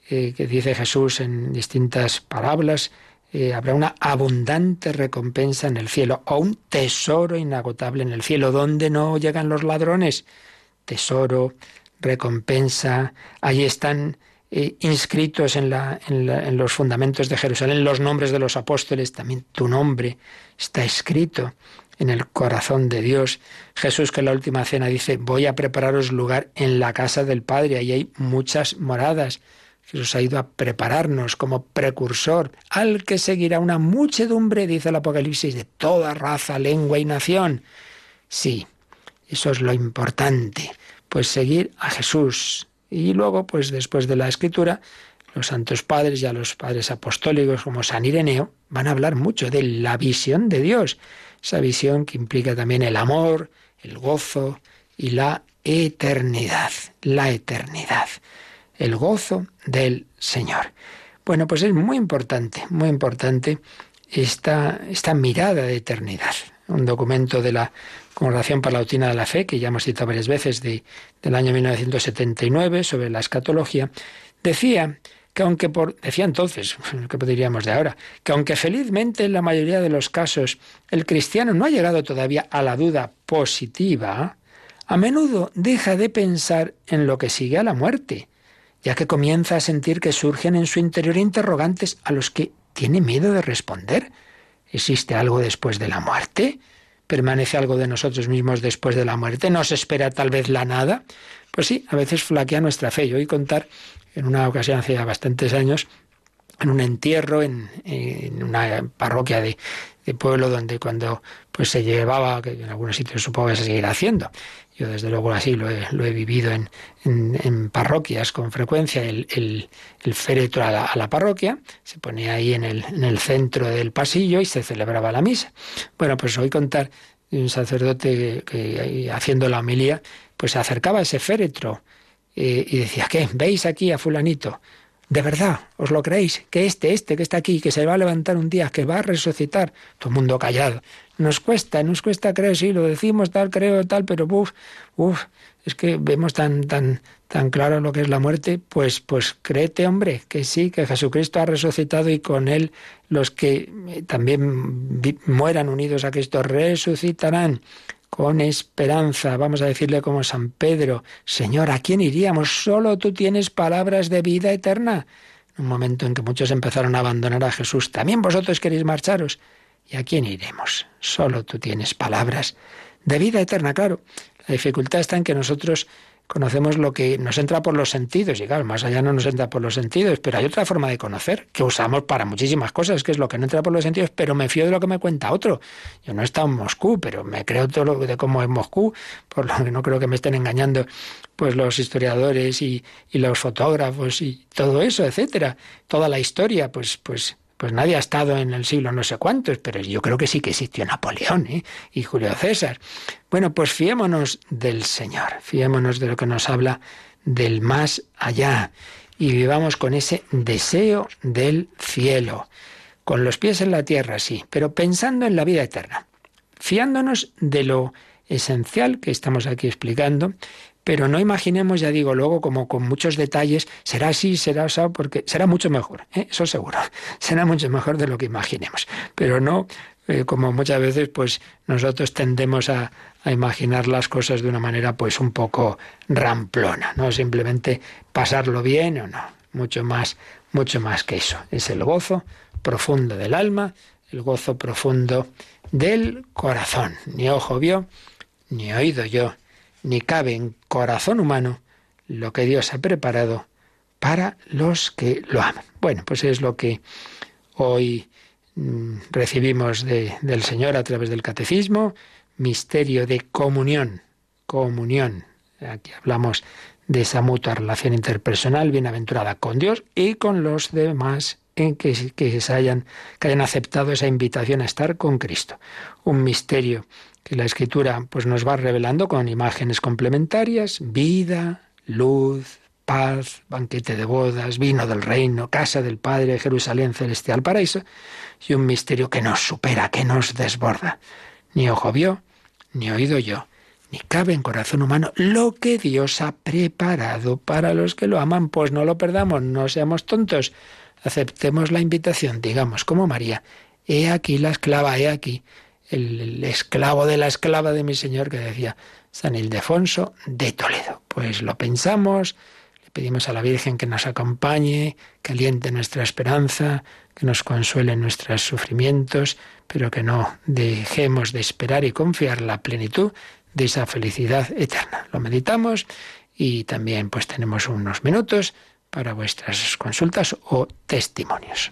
eh, que dice Jesús en distintas parábolas, eh, habrá una abundante recompensa en el cielo o un tesoro inagotable en el cielo, donde no llegan los ladrones. Tesoro, recompensa, ahí están eh, inscritos en, la, en, los fundamentos de Jerusalén los nombres de los apóstoles, también tu nombre está escrito en el corazón de Dios. Jesús que en la última cena dice, voy a prepararos lugar en la casa del Padre, ahí hay muchas moradas. Jesús ha ido a prepararnos como precursor, al que seguirá una muchedumbre, dice el Apocalipsis, de toda raza, lengua y nación. Sí, eso es lo importante pues seguir a Jesús. Y luego, pues después de la escritura, los santos padres, ya los padres apostólicos como San Ireneo, van a hablar mucho de la visión de Dios, esa visión que implica también el amor, el gozo y la eternidad, la eternidad, el gozo del Señor. Bueno, pues es muy importante, muy importante esta, esta mirada de eternidad. Un documento de la Congregación Palautina de la Fe, que ya hemos citado varias veces, de, del año 1979, sobre la escatología, decía que aunque por, decía entonces, ¿qué diríamos de ahora? Que aunque felizmente en la mayoría de los casos el cristiano no ha llegado todavía a la duda positiva, a menudo deja de pensar en lo que sigue a la muerte, ya que comienza a sentir que surgen en su interior interrogantes a los que tiene miedo de responder. ¿Existe algo después de la muerte? Permanece algo de nosotros mismos después de la muerte, nos espera tal vez la nada. Pues sí, a veces flaquea nuestra fe. Yo oí contar en una ocasión hace ya bastantes años, en un entierro en, una parroquia de, pueblo donde cuando pues se llevaba, que en algunos sitios supongo que se seguirá haciendo, yo desde luego así lo he, lo he vivido en, en, parroquias con frecuencia, el, el, féretro a la, parroquia, se ponía ahí en el, en el centro del pasillo y se celebraba la misa. Bueno, pues hoy contar de un sacerdote que, haciendo la homilía, pues se acercaba a ese féretro eh, y decía, ¿qué? ¿Veis aquí a fulanito? ¿De verdad? ¿Os lo creéis? Que este, este que está aquí, que se va a levantar un día, que va a resucitar. Todo el mundo callado. Nos cuesta, nos cuesta creer, sí, lo decimos tal, creo tal, pero uff, uff, es que vemos tan, tan, tan claro lo que es la muerte, pues, pues créete, hombre, que sí, que Jesucristo ha resucitado y con él los que eh, también mueran unidos a Cristo resucitarán con esperanza. Vamos a decirle como San Pedro, Señor, ¿a quién iríamos? Solo tú tienes palabras de vida eterna. En un momento en que muchos empezaron a abandonar a Jesús, también vosotros queréis marcharos. ¿Y a quién iremos? Solo tú tienes palabras de vida eterna, claro. La dificultad está en que nosotros conocemos lo que nos entra por los sentidos, y claro, más allá no nos entra por los sentidos, pero hay otra forma de conocer que usamos para muchísimas cosas, que es lo que no entra por los sentidos, pero me fío de lo que me cuenta otro. Yo no he estado en Moscú, pero me creo todo lo de cómo es Moscú, por lo que no creo que me estén engañando pues los historiadores y, y los fotógrafos y todo eso, etcétera, toda la historia, pues, pues pues nadie ha estado en el siglo no sé cuántos, pero yo creo que sí que existió Napoleón ¿eh? y Julio César. Bueno, pues fiémonos del Señor, fiémonos de lo que nos habla del más allá y vivamos con ese deseo del cielo, con los pies en la tierra, sí, pero pensando en la vida eterna, fiándonos de lo esencial que estamos aquí explicando, pero no imaginemos, ya digo, luego como con muchos detalles, será así, será así, porque será mucho mejor, ¿eh? eso seguro, será mucho mejor de lo que imaginemos, pero no eh, como muchas veces pues nosotros tendemos a, a, imaginar las cosas de una manera pues un poco ramplona, no simplemente pasarlo bien o no, mucho más, mucho más que eso, es el gozo profundo del alma, el gozo profundo del corazón, ni ojo vio, ni oído yo, ni cabe en corazón humano lo que Dios ha preparado para los que lo aman. Bueno, pues es lo que hoy mm, recibimos del Señor a través del catecismo, misterio de comunión, comunión. Aquí hablamos de esa mutua relación interpersonal bienaventurada con Dios y con los demás en que, que, se hayan, que hayan aceptado esa invitación a estar con Cristo. Un misterio que la escritura pues nos va revelando con imágenes complementarias, vida, luz, paz, banquete de bodas, vino del reino, casa del Padre, Jerusalén celestial, paraíso, y un misterio que nos supera, que nos desborda. Ni ojo vio, ni oído yo, ni cabe en corazón humano lo que Dios ha preparado para los que lo aman, pues no lo perdamos, no seamos tontos, aceptemos la invitación, digamos como María, he aquí la esclava, he aquí el, esclavo de la esclava de mi Señor que decía San Ildefonso de Toledo. Pues lo pensamos, le pedimos a la Virgen que nos acompañe, que aliente nuestra esperanza, que nos consuele nuestros sufrimientos, pero que no dejemos de esperar y confiar la plenitud de esa felicidad eterna. Lo meditamos y también pues tenemos unos minutos para vuestras consultas o testimonios.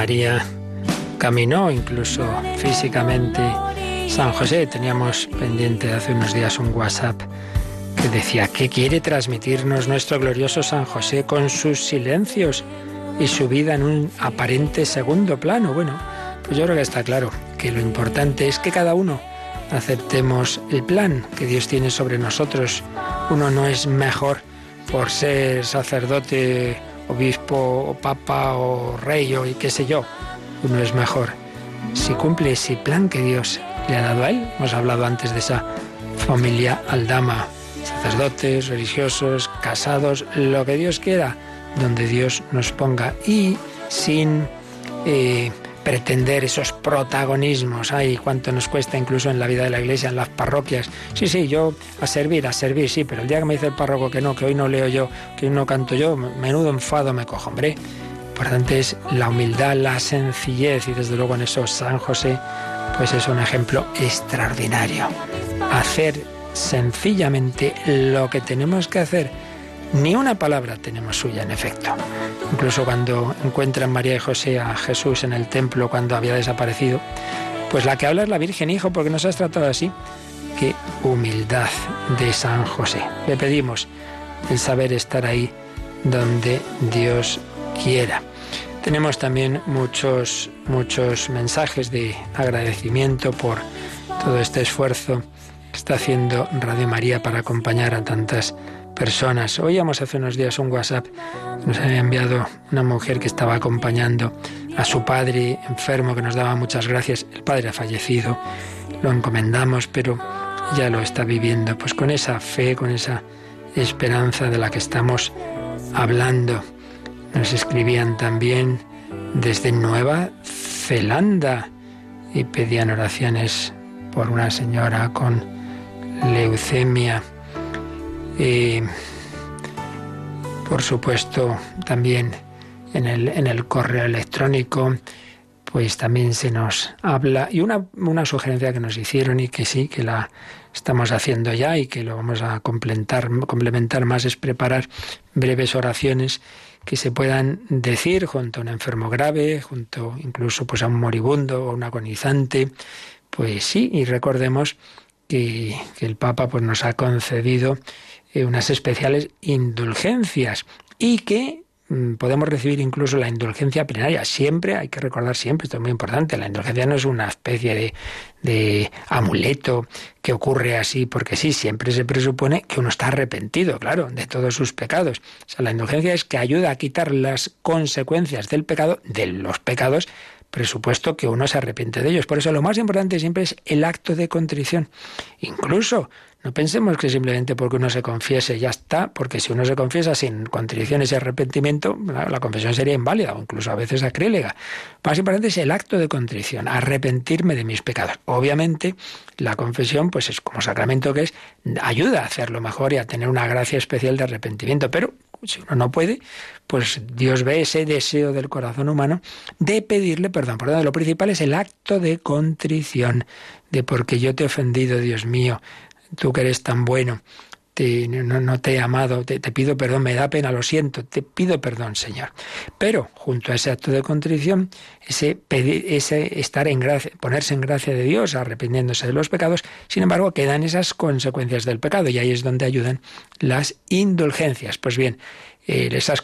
María caminó incluso físicamente San José. Teníamos pendiente hace unos días un WhatsApp que decía que quiere transmitirnos nuestro glorioso San José con sus silencios y su vida en un aparente segundo plano. Bueno, pues yo creo que está claro que lo importante es que cada uno aceptemos el plan que Dios tiene sobre nosotros. Uno no es mejor por ser sacerdote, obispo, o papa o rey o qué sé yo. Uno es mejor si cumple ese plan que Dios le ha dado a él. Hemos hablado antes de esa familia aldama, sacerdotes, religiosos, casados, lo que Dios quiera, donde Dios nos ponga y sin eh, pretender esos protagonismos. Ay, cuánto nos cuesta incluso en la vida de la iglesia, en las parroquias. Sí, sí, yo a servir, a servir, sí, pero el día que me dice el párroco que no, que hoy no leo yo, que hoy no canto yo, menudo enfado me cojo, hombre. Importante es la humildad, la sencillez y desde luego en eso San José pues es un ejemplo extraordinario. Hacer sencillamente lo que tenemos que hacer. Ni una palabra tenemos suya, en efecto. Incluso cuando encuentran María y José a Jesús en el templo cuando había desaparecido, pues la que habla es la Virgen Hijo, porque nos has tratado así. Qué humildad de San José. Le pedimos el saber estar ahí donde Dios quiera. Tenemos también muchos, muchos mensajes de agradecimiento por todo este esfuerzo que está haciendo Radio María para acompañar a tantas personas. Oíamos hace unos días un WhatsApp que nos había enviado una mujer que estaba acompañando a su padre enfermo, que nos daba muchas gracias. El padre ha fallecido, lo encomendamos, pero ya lo está viviendo, pues con esa fe, con esa esperanza de la que estamos hablando. Nos escribían también desde Nueva Zelanda y pedían oraciones por una señora con leucemia. Y, por supuesto, también en el, en el correo electrónico, pues también se nos habla. Y una, una sugerencia que nos hicieron y que sí, que la estamos haciendo ya y que lo vamos a complementar, complementar más es preparar breves oraciones que se puedan decir junto a un enfermo grave, junto incluso pues a un moribundo o un agonizante. Pues sí, y recordemos que, que el Papa pues nos ha concedido eh, unas especiales indulgencias y que Mm, podemos recibir incluso la indulgencia plenaria. Siempre, hay que recordar siempre, esto es muy importante, la indulgencia no es una especie de, de amuleto que ocurre así porque sí, siempre se presupone que uno está arrepentido, claro, de todos sus pecados. O sea, la indulgencia es que ayuda a quitar las consecuencias del pecado, de los pecados, presupuesto que uno se arrepiente de ellos. Por eso lo más importante siempre es el acto de contrición. Incluso no pensemos que simplemente porque uno se confiese ya está, porque si uno se confiesa sin contriciones y arrepentimiento, la, confesión sería inválida o incluso a veces acrílega. Más importante es el acto de contrición, arrepentirme de mis pecados. Obviamente, la confesión, pues es como sacramento que es, ayuda a hacerlo mejor y a tener una gracia especial de arrepentimiento, pero si uno no puede, pues Dios ve ese deseo del corazón humano de pedirle perdón. Por lo tanto, lo principal es el acto de contrición, de porque yo te he ofendido, Dios mío, tú que eres tan bueno, te, no, te he amado, te, pido perdón, me da pena, lo siento, te pido perdón, Señor. Pero junto a ese acto de contrición, ese, ese estar en gracia, ponerse en gracia de Dios, arrepintiéndose de los pecados, sin embargo, quedan esas consecuencias del pecado y ahí es donde ayudan las indulgencias. Pues bien, eh, esas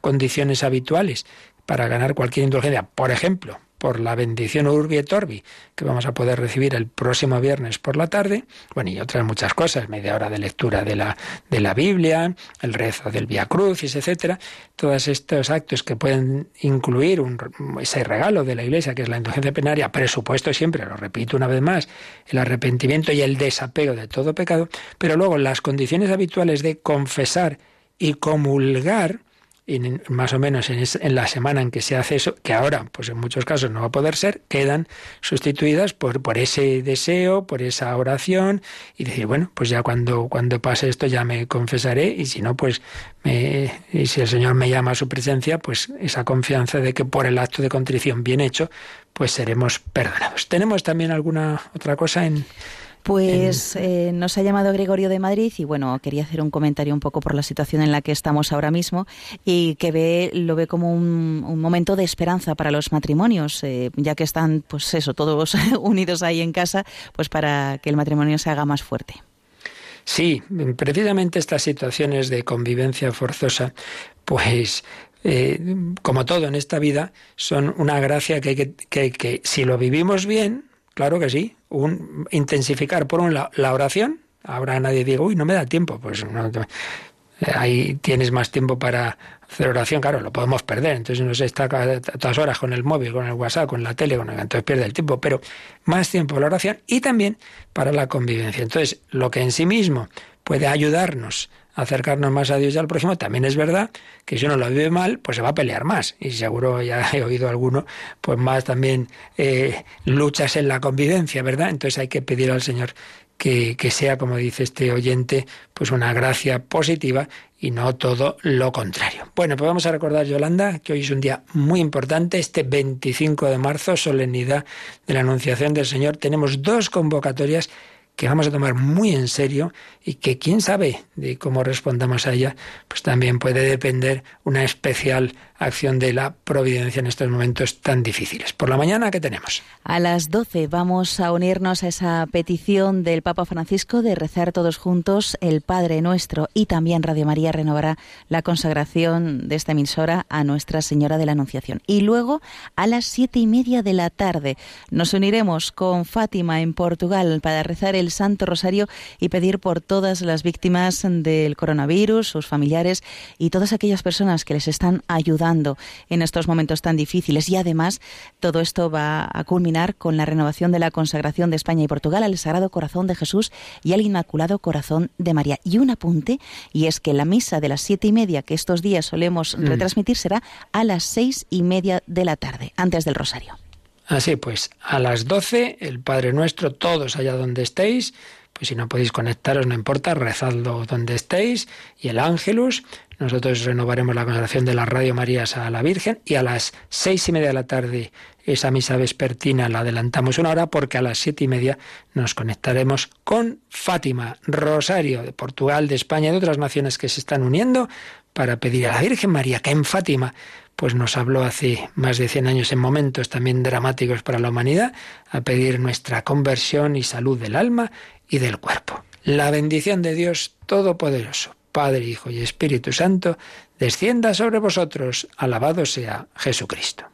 condiciones habituales para ganar cualquier indulgencia, por ejemplo, por la bendición Urbi et Orbi, que vamos a poder recibir el próximo viernes por la tarde, bueno, y otras muchas cosas, media hora de lectura de la, de la Biblia, el rezo del Via Crucis, etcétera, todos estos actos que pueden incluir un, ese regalo de la Iglesia, que es la indulgencia penaria, presupuesto siempre, lo repito una vez más, el arrepentimiento y el desapego de todo pecado, pero luego las condiciones habituales de confesar y comulgar, más o menos en, la semana en que se hace eso, que ahora, pues en muchos casos no va a poder ser, quedan sustituidas por, por ese deseo, por esa oración, y decir, bueno, pues ya cuando, cuando pase esto ya me confesaré, y si no, pues me, y si el Señor me llama a su presencia, pues esa confianza de que por el acto de contrición bien hecho, pues seremos perdonados. ¿Tenemos también alguna otra cosa en, Pues eh, nos ha llamado Gregorio de Madrid y bueno, quería hacer un comentario un poco por la situación en la que estamos ahora mismo y que ve, lo ve como un, momento de esperanza para los matrimonios, eh, ya que están, pues eso, todos unidos ahí en casa, pues para que el matrimonio se haga más fuerte. Sí, precisamente estas situaciones de convivencia forzosa, pues eh, como todo en esta vida, son una gracia que, que, que, que si lo vivimos bien, Claro que sí. Un, intensificar, por un lado, la oración. Habrá nadie diga, uy, no me da tiempo. Pues eh, ahí tienes más tiempo para hacer oración, claro, lo podemos perder. Entonces no se está todas horas con el móvil, con el WhatsApp, con la tele, con el, entonces pierde el tiempo. Pero más tiempo la oración y también para la convivencia. Entonces, lo que en sí mismo puede ayudarnos acercarnos más a Dios y al próximo, también es verdad que si uno lo vive mal, pues se va a pelear más. Y seguro ya he oído alguno, pues más también eh, luchas en la convivencia, ¿verdad? Entonces hay que pedir al Señor que, que, sea, como dice este oyente, pues una gracia positiva y no todo lo contrario. Bueno, pues vamos a recordar, Yolanda, que hoy es un día muy importante, este 25 de marzo, solemnidad de la Anunciación del Señor. Tenemos dos convocatorias que vamos a tomar muy en serio y que quién sabe de cómo respondamos a ella, pues también puede depender una especial acción de la providencia en estos momentos tan difíciles. Por la mañana, ¿qué tenemos? A las 12 vamos a unirnos a esa petición del Papa Francisco de rezar todos juntos el Padre Nuestro y también Radio María renovará la consagración de esta emisora a Nuestra Señora de la Anunciación. Y luego, a las siete y media de la tarde, nos uniremos con Fátima en Portugal para rezar el Santo Rosario y pedir por todas las víctimas del coronavirus, sus familiares y todas aquellas personas que les están ayudando en estos momentos tan difíciles. Y además, todo esto va a culminar con la renovación de la consagración de España y Portugal al Sagrado Corazón de Jesús y al Inmaculado Corazón de María. Y un apunte, y es que la misa de las siete y media que estos días solemos mm. retransmitir será a las seis y media de la tarde, antes del Rosario. Así pues, a las doce, el Padre Nuestro, todos allá donde estéis, pues si no podéis conectaros, no importa, rezadlo donde estéis, y el Ángelus, nosotros renovaremos la consagración de la Radio Marías a la Virgen y a las seis y media de la tarde esa misa vespertina la adelantamos una hora porque a las siete y media nos conectaremos con Fátima, Rosario de Portugal, de España y de otras naciones que se están uniendo para pedir a la Virgen María que en Fátima pues nos habló hace más de 100 años en momentos también dramáticos para la humanidad, a pedir nuestra conversión y salud del alma y del cuerpo. La bendición de Dios Todopoderoso, Padre, Hijo y Espíritu Santo, descienda sobre vosotros. Alabado sea Jesucristo.